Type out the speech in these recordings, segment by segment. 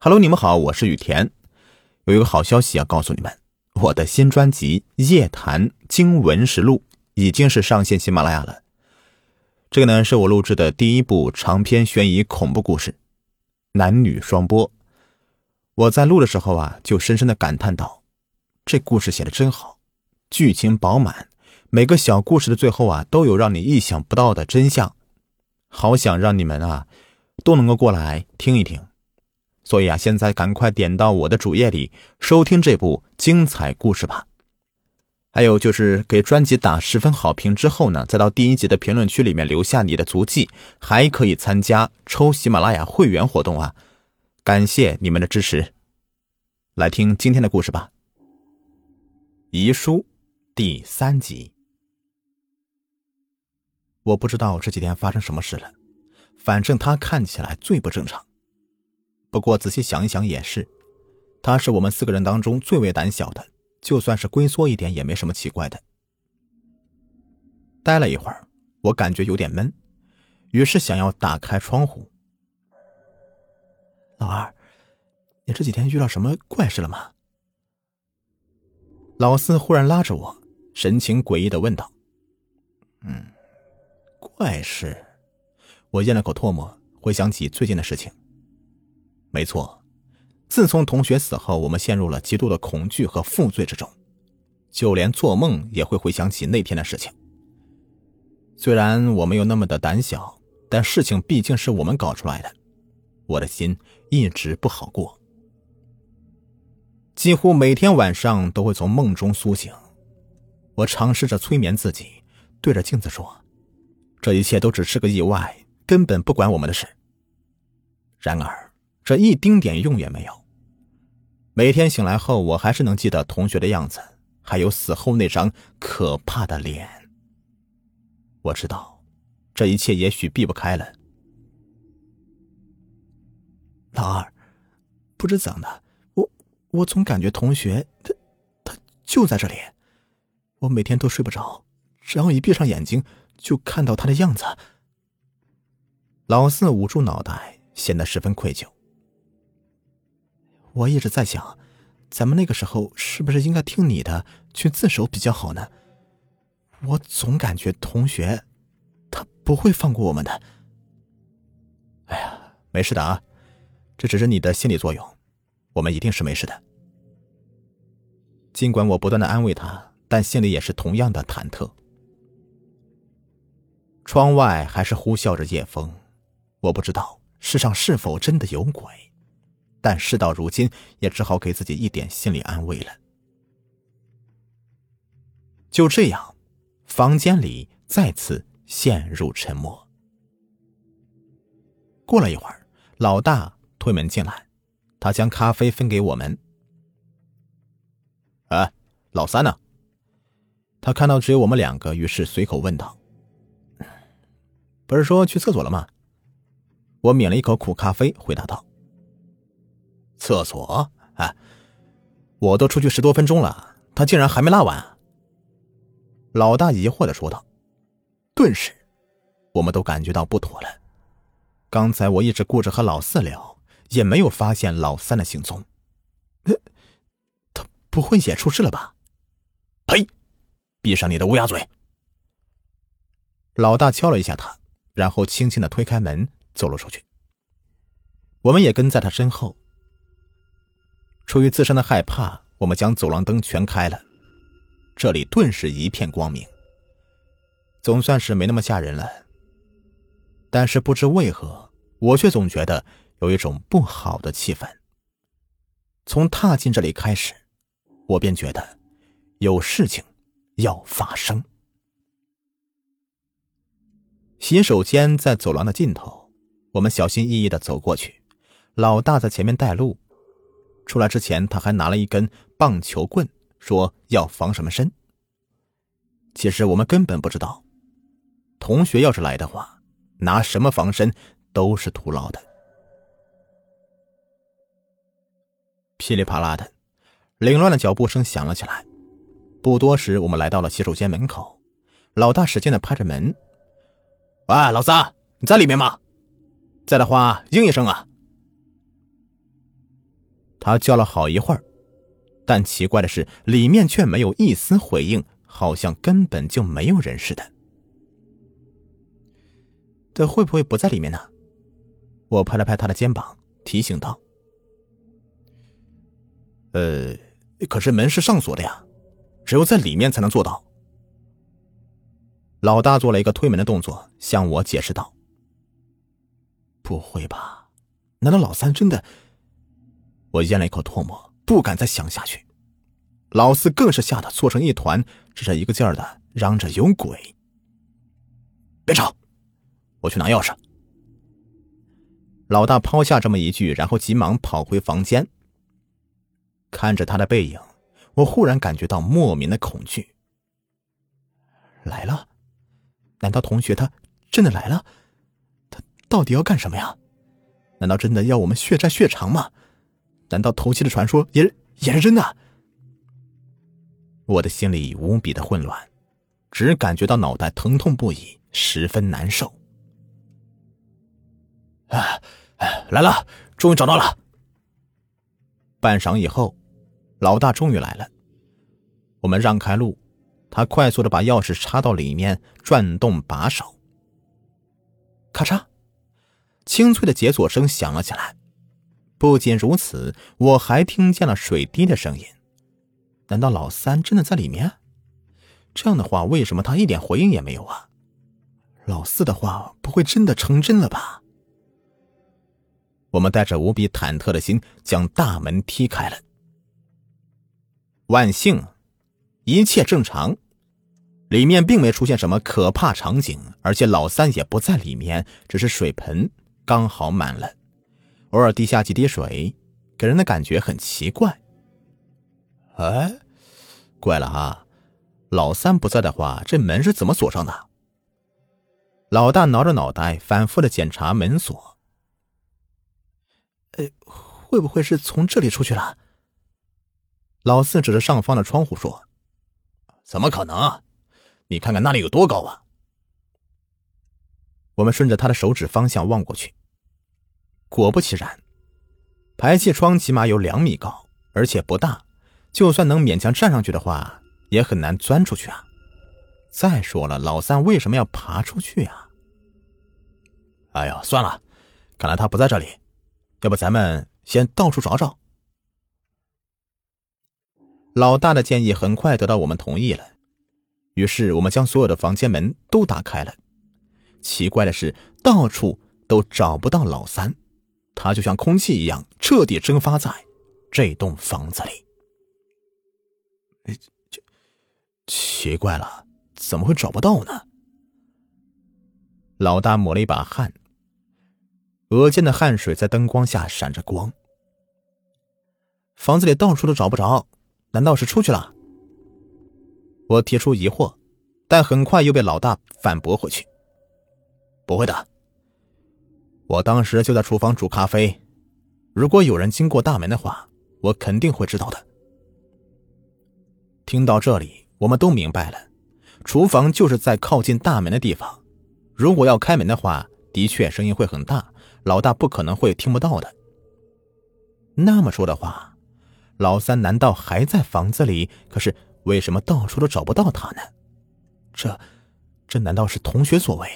Hello，你们好，我是雨田。有一个好消息要告诉你们，我的新专辑《夜谈经文实录》已经是上线喜马拉雅了。这个呢，是我录制的第一部长篇悬疑恐怖故事，男女双播。我在录的时候啊，就深深的感叹道：“这故事写的真好，剧情饱满，每个小故事的最后啊，都有让你意想不到的真相。好想让你们啊，都能够过来听一听。”所以啊，现在赶快点到我的主页里收听这部精彩故事吧。还有就是给专辑打十分好评之后呢，再到第一集的评论区里面留下你的足迹，还可以参加抽喜马拉雅会员活动啊！感谢你们的支持。来听今天的故事吧，《遗书》第三集。我不知道这几天发生什么事了，反正他看起来最不正常。不过仔细想一想也是，他是我们四个人当中最为胆小的，就算是龟缩一点也没什么奇怪的。待了一会儿，我感觉有点闷，于是想要打开窗户。老二，你这几天遇到什么怪事了吗？老四忽然拉着我，神情诡异的问道：“嗯，怪事。”我咽了口唾沫，回想起最近的事情。没错，自从同学死后，我们陷入了极度的恐惧和负罪之中，就连做梦也会回想起那天的事情。虽然我没有那么的胆小，但事情毕竟是我们搞出来的，我的心一直不好过。几乎每天晚上都会从梦中苏醒，我尝试着催眠自己，对着镜子说：“这一切都只是个意外，根本不管我们的事。”然而。这一丁点用也没有。每天醒来后，我还是能记得同学的样子，还有死后那张可怕的脸。我知道，这一切也许避不开了。老二，不知怎的，我我总感觉同学他他就在这里，我每天都睡不着，只要一闭上眼睛，就看到他的样子。老四捂住脑袋，显得十分愧疚。我一直在想，咱们那个时候是不是应该听你的去自首比较好呢？我总感觉同学他不会放过我们的。哎呀，没事的啊，这只是你的心理作用，我们一定是没事的。尽管我不断的安慰他，但心里也是同样的忐忑。窗外还是呼啸着夜风，我不知道世上是否真的有鬼。但事到如今，也只好给自己一点心理安慰了。就这样，房间里再次陷入沉默。过了一会儿，老大推门进来，他将咖啡分给我们。哎，老三呢？他看到只有我们两个，于是随口问道：“不是说去厕所了吗？”我抿了一口苦咖啡，回答道。厕所？哎，我都出去十多分钟了，他竟然还没拉完。老大疑惑的说道。顿时，我们都感觉到不妥了。刚才我一直顾着和老四聊，也没有发现老三的行踪。他不会也出事了吧？呸！闭上你的乌鸦嘴！老大敲了一下他，然后轻轻的推开门走了出去。我们也跟在他身后。出于自身的害怕，我们将走廊灯全开了，这里顿时一片光明。总算是没那么吓人了。但是不知为何，我却总觉得有一种不好的气氛。从踏进这里开始，我便觉得有事情要发生。洗手间在走廊的尽头，我们小心翼翼的走过去，老大在前面带路。出来之前，他还拿了一根棒球棍，说要防什么身。其实我们根本不知道，同学要是来的话，拿什么防身都是徒劳的。噼里啪啦的，凌乱的脚步声响了起来。不多时，我们来到了洗手间门口，老大使劲的拍着门：“喂，老三，你在里面吗？在的话，应一声啊。”他叫了好一会儿，但奇怪的是，里面却没有一丝回应，好像根本就没有人似的。这会不会不在里面呢？我拍了拍他的肩膀，提醒道：“呃，可是门是上锁的呀，只有在里面才能做到。”老大做了一个推门的动作，向我解释道：“不会吧？难道老三真的？”我咽了一口唾沫，不敢再想下去。老四更是吓得缩成一团，只是一个劲儿的嚷着：“有鬼！”别吵，我去拿钥匙。老大抛下这么一句，然后急忙跑回房间。看着他的背影，我忽然感觉到莫名的恐惧。来了。难道同学他真的来了？他到底要干什么呀？难道真的要我们血债血偿吗？难道头七的传说也也是真的？我的心里无比的混乱，只感觉到脑袋疼痛不已，十分难受。哎哎，来了，终于找到了。半晌以后，老大终于来了，我们让开路。他快速的把钥匙插到里面，转动把手。咔嚓，清脆的解锁声响了起来。不仅如此，我还听见了水滴的声音。难道老三真的在里面？这样的话，为什么他一点回应也没有啊？老四的话不会真的成真了吧？我们带着无比忐忑的心将大门踢开了。万幸。一切正常，里面并没出现什么可怕场景，而且老三也不在里面，只是水盆刚好满了，偶尔滴下几滴水，给人的感觉很奇怪。哎，怪了哈，老三不在的话，这门是怎么锁上的？老大挠着脑袋，反复的检查门锁。呃，会不会是从这里出去了？老四指着上方的窗户说。怎么可能？你看看那里有多高啊！我们顺着他的手指方向望过去，果不其然，排气窗起码有两米高，而且不大，就算能勉强站上去的话，也很难钻出去啊！再说了，老三为什么要爬出去啊？哎呀，算了，看来他不在这里，要不咱们先到处找找。老大的建议很快得到我们同意了，于是我们将所有的房间门都打开了。奇怪的是，到处都找不到老三，他就像空气一样彻底蒸发在这栋房子里。奇奇怪了，怎么会找不到呢？老大抹了一把汗，额间的汗水在灯光下闪着光。房子里到处都找不着。难道是出去了？我提出疑惑，但很快又被老大反驳回去。不会的，我当时就在厨房煮咖啡，如果有人经过大门的话，我肯定会知道的。听到这里，我们都明白了，厨房就是在靠近大门的地方，如果要开门的话，的确声音会很大，老大不可能会听不到的。那么说的话。老三难道还在房子里？可是为什么到处都找不到他呢？这，这难道是同学所为？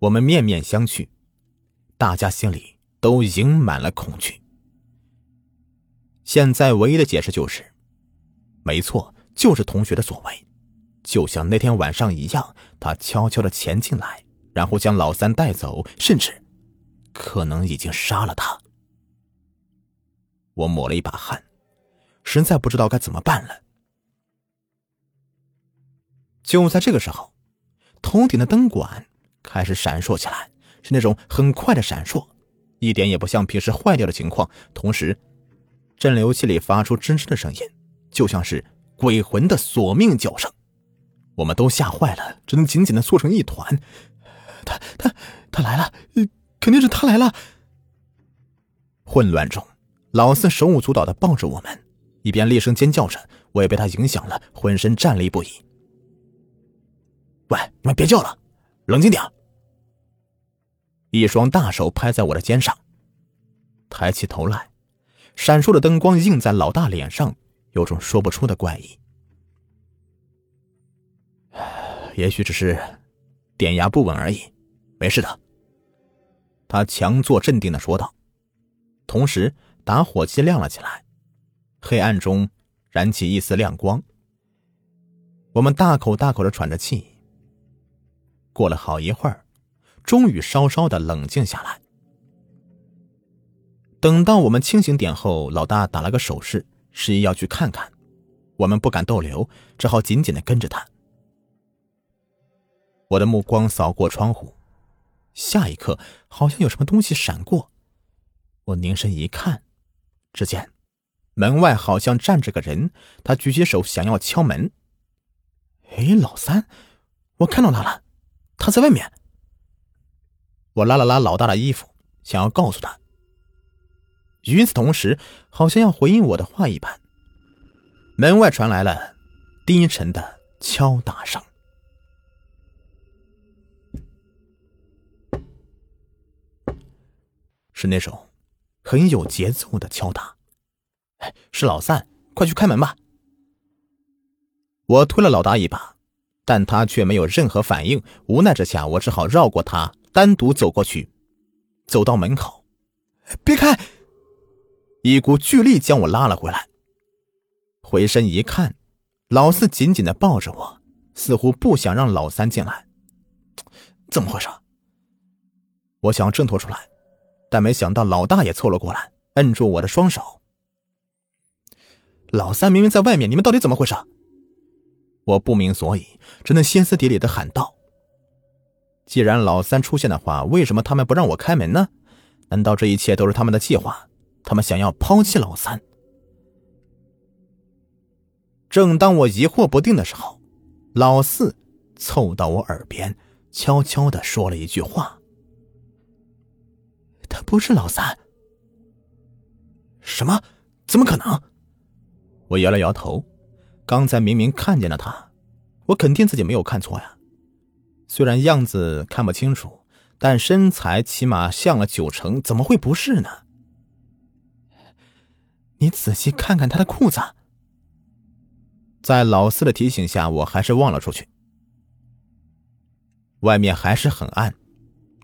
我们面面相觑，大家心里都盈满了恐惧。现在唯一的解释就是，没错，就是同学的所为，就像那天晚上一样，他悄悄的潜进来，然后将老三带走，甚至，可能已经杀了他。我抹了一把汗，实在不知道该怎么办了。就在这个时候，头顶的灯管开始闪烁起来，是那种很快的闪烁，一点也不像平时坏掉的情况。同时，镇流器里发出吱吱的声音，就像是鬼魂的索命叫声。我们都吓坏了，只能紧紧的缩成一团。他他他来了，肯定是他来了。混乱中。老四手舞足蹈的抱着我们，一边厉声尖叫着，我也被他影响了，浑身战栗不已。喂，你们别叫了，冷静点。一双大手拍在我的肩上，抬起头来，闪烁的灯光映在老大脸上，有种说不出的怪异。也许只是电压不稳而已，没事的。他强作镇定的说道，同时打火机亮了起来，黑暗中燃起一丝亮光。我们大口大口的喘着气。过了好一会儿，终于稍稍的冷静下来。等到我们清醒点后，老大打了个手势，示意要去看看。我们不敢逗留，只好紧紧的跟着他。我的目光扫过窗户，下一刻好像有什么东西闪过。我凝神一看，只见门外好像站着个人，他举起手想要敲门。哎，老三，我看到他了，他在外面。我拉了拉老大的衣服，想要告诉他。与此同时，好像要回应我的话一般，门外传来了低沉的敲打声。是那种很有节奏的敲打，是老三，快去开门吧！我推了老大一把，但他却没有任何反应。无奈之下，我只好绕过他，单独走过去，走到门口。别开！一股巨力将我拉了回来。回身一看，老四紧紧的抱着我，似乎不想让老三进来。怎么回事？我想挣脱出来。但没想到，老大也凑了过来，摁住我的双手。老三明明在外面，你们到底怎么回事？我不明所以，只能歇斯底里的喊道：“既然老三出现的话，为什么他们不让我开门呢？难道这一切都是他们的计划？他们想要抛弃老三？”正当我疑惑不定的时候，老四凑到我耳边，悄悄的说了一句话。他不是老三。什么？怎么可能？我摇了摇头。刚才明明看见了他，我肯定自己没有看错呀。虽然样子看不清楚，但身材起码像了九成，怎么会不是呢？你仔细看看他的裤子。在老四的提醒下，我还是望了出去。外面还是很暗。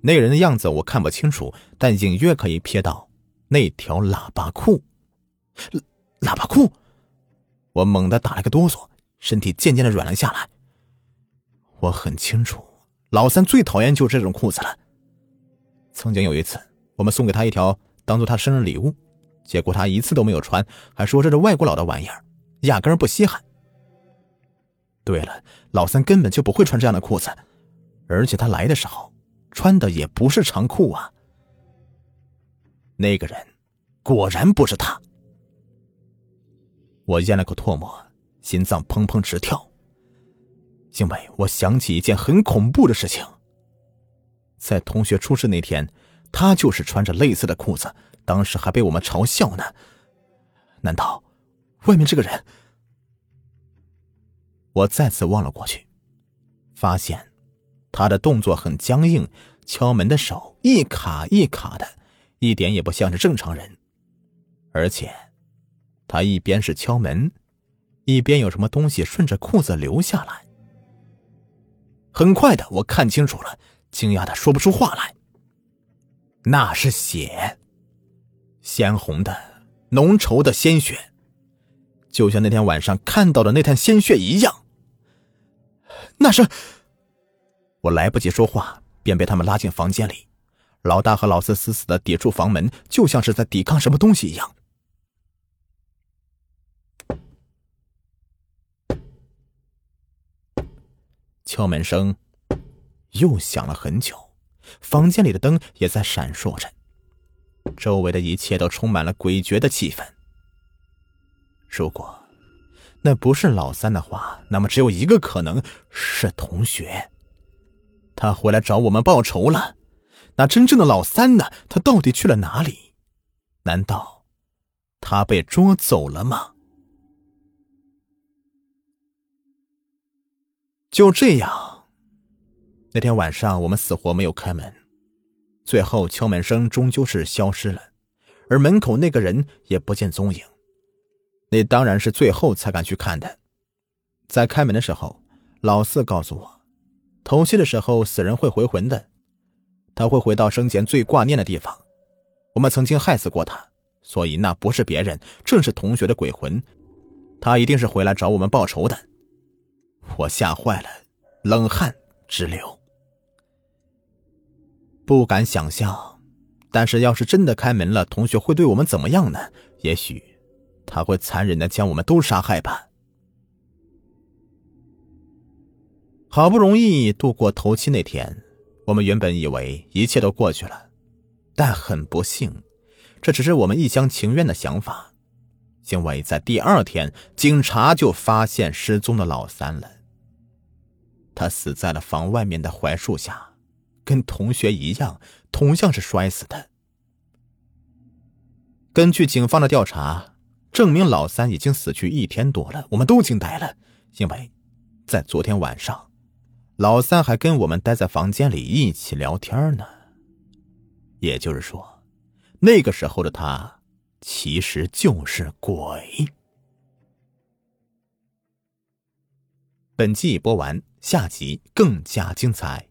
那个人的样子我看不清楚，但隐约可以瞥到那条喇叭裤。喇叭裤！我猛地打了个哆嗦，身体渐渐的软了下来。我很清楚，老三最讨厌就是这种裤子了。曾经有一次，我们送给他一条当做他生日礼物，结果他一次都没有穿，还说这是外国佬的玩意儿，压根儿不稀罕。对了，老三根本就不会穿这样的裤子，而且他来的时候。穿的也不是长裤啊！那个人果然不是他。我咽了口唾沫，心脏砰砰直跳，因为我想起一件很恐怖的事情。在同学出事那天，他就是穿着类似的裤子，当时还被我们嘲笑呢。难道外面这个人？我再次望了过去，发现。他的动作很僵硬，敲门的手一卡一卡的，一点也不像是正常人。而且，他一边是敲门，一边有什么东西顺着裤子流下来。很快的，我看清楚了，惊讶的说不出话来。那是血，鲜红的、浓稠的鲜血，就像那天晚上看到的那滩鲜血一样。那是。我来不及说话，便被他们拉进房间里。老大和老四死死的抵住房门，就像是在抵抗什么东西一样。敲门声又响了很久，房间里的灯也在闪烁着，周围的一切都充满了诡谲的气氛。如果那不是老三的话，那么只有一个可能是同学。他回来找我们报仇了，那真正的老三呢？他到底去了哪里？难道他被捉走了吗？就这样，那天晚上我们死活没有开门，最后敲门声终究是消失了，而门口那个人也不见踪影。那当然是最后才敢去看的。在开门的时候，老四告诉我，头七的时候死人会回魂的，他会回到生前最挂念的地方。我们曾经害死过他，所以那不是别人，正是同学的鬼魂。他一定是回来找我们报仇的。我吓坏了，冷汗直流，不敢想象。但是要是真的开门了，同学会对我们怎么样呢？也许他会残忍的将我们都杀害吧。好不容易度过头七那天，我们原本以为一切都过去了，但很不幸，这只是我们一厢情愿的想法。因为在第二天，警察就发现失踪的老三了。他死在了房外面的槐树下，跟同学一样，同样是摔死的。根据警方的调查，证明老三已经死去一天多了。我们都惊呆了，因为，在昨天晚上，老三还跟我们待在房间里一起聊天呢。也就是说，那个时候的他。其实就是鬼。本集已播完，下集更加精彩。